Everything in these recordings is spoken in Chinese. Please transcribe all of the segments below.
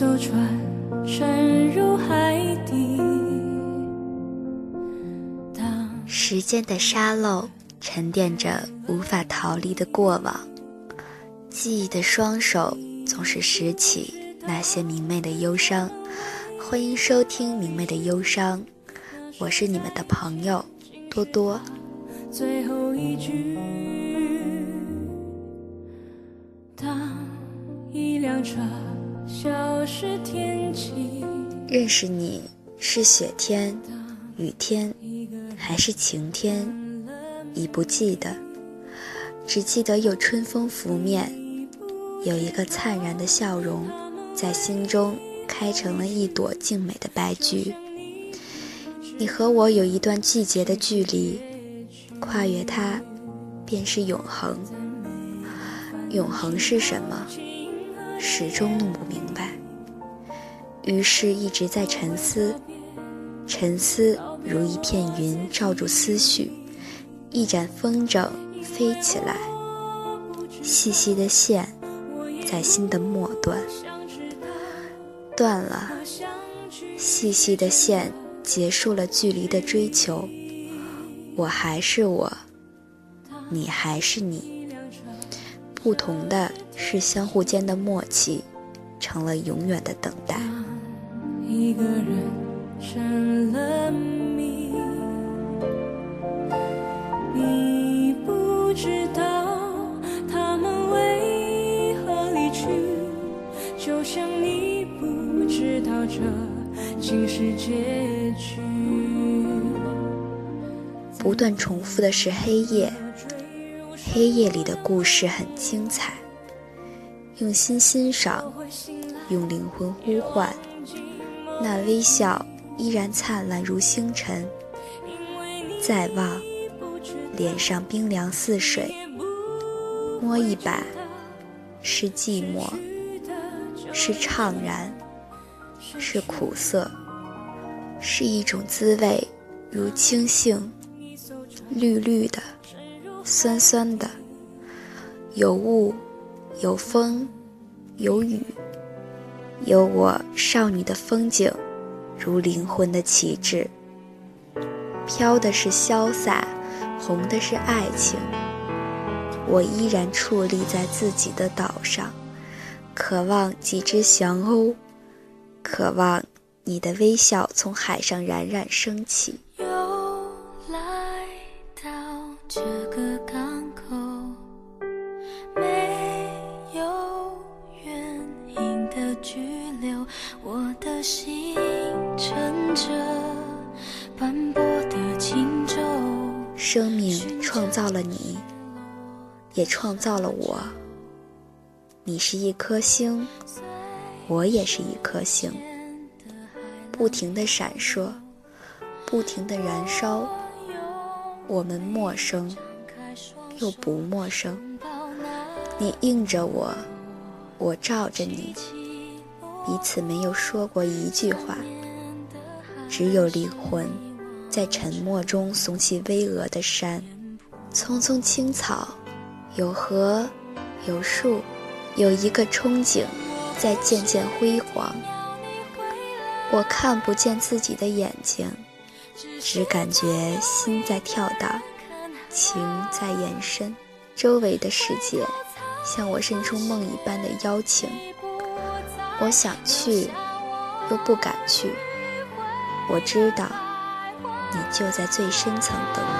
艘船沉入海底。时间的沙漏沉淀着无法逃离的过往，记忆的双手总是拾起那些明媚的忧伤。欢迎收听《明媚的忧伤》，我是你们的朋友多多。最后一句，当一辆车。认识你是雪天、雨天，还是晴天，已不记得，只记得有春风拂面，有一个灿然的笑容，在心中开成了一朵静美的白菊。你和我有一段季节的距离。跨越它，便是永恒。永恒是什么？始终弄不明白。于是一直在沉思，沉思如一片云罩住思绪，一盏风筝飞起来，细细的线在心的末端断了，细细的线结束了距离的追求。我还是我，你还是你，不同的是相互间的默契，成了永远的等待。一个人成了谜，你不知道他们为何离去，就像你不知道这竟是结局。不断重复的是黑夜，黑夜里的故事很精彩。用心欣赏，用灵魂呼唤，那微笑依然灿烂如星辰。再望，脸上冰凉似水。摸一把，是寂寞，是怅然，是苦涩，是一种滋味，如清杏。绿绿的，酸酸的，有雾，有风，有雨，有我少女的风景，如灵魂的旗帜。飘的是潇洒，红的是爱情。我依然矗立在自己的岛上，渴望几只翔鸥，渴望你的微笑从海上冉冉升起。造了你，也创造了我。你是一颗星，我也是一颗星，不停的闪烁，不停的燃烧。我们陌生，又不陌生。你映着我，我照着你，彼此没有说过一句话，只有灵魂在沉默中耸起巍峨的山。匆匆青草，有河，有树，有一个憧憬在渐渐辉煌。我看不见自己的眼睛。只感觉心在跳荡，情在延伸，周围的世界向我伸出梦一般的邀请。我想去，又不敢去。我知道，你就在最深层等我。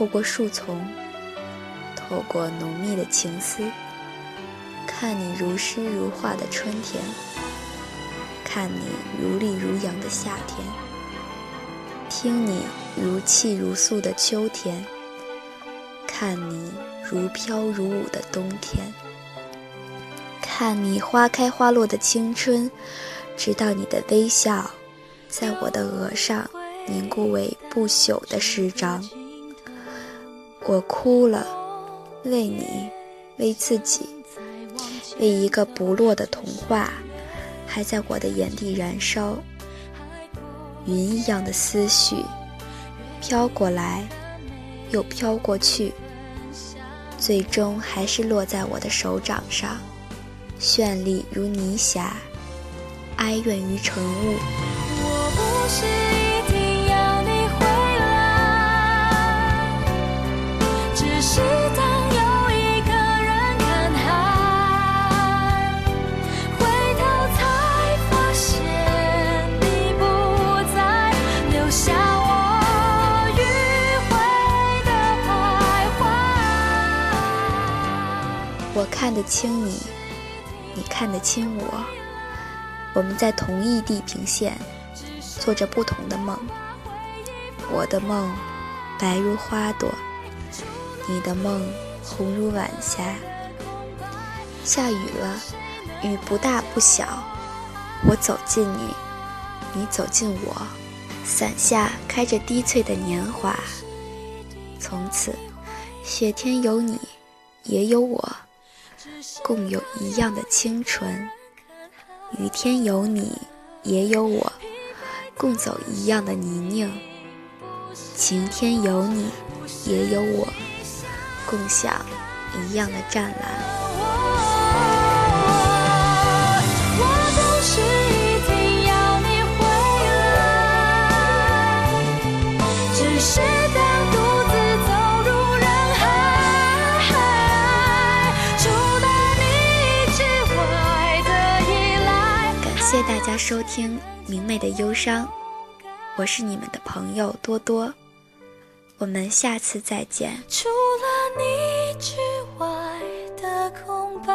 透过树丛，透过浓密的情思，看你如诗如画的春天，看你如丽如阳的夏天，听你如泣如诉的秋天，看你如飘如舞的冬天，看你花开花落的青春。直到你的微笑在我的额上凝固为不朽的诗章。我哭了，为你，为自己，为一个不落的童话，还在我的眼底燃烧。云一样的思绪，飘过来，又飘过去，最终还是落在我的手掌上，绚丽如泥霞，哀怨于晨雾。我不是得清你，你看得清我，我们在同一地平线，做着不同的梦。我的梦白如花朵，你的梦红如晚霞。下雨了，雨不大不小，我走近你，你走近我，伞下开着低翠的年华。从此，雪天有你，也有我。共有一样的清纯，雨天有你，也有我，共走一样的泥泞；晴天有你，也有我，共享一样的湛蓝。谢大家收听《明媚的忧伤》，我是你们的朋友多多，我们下次再见。除了你之外的空白，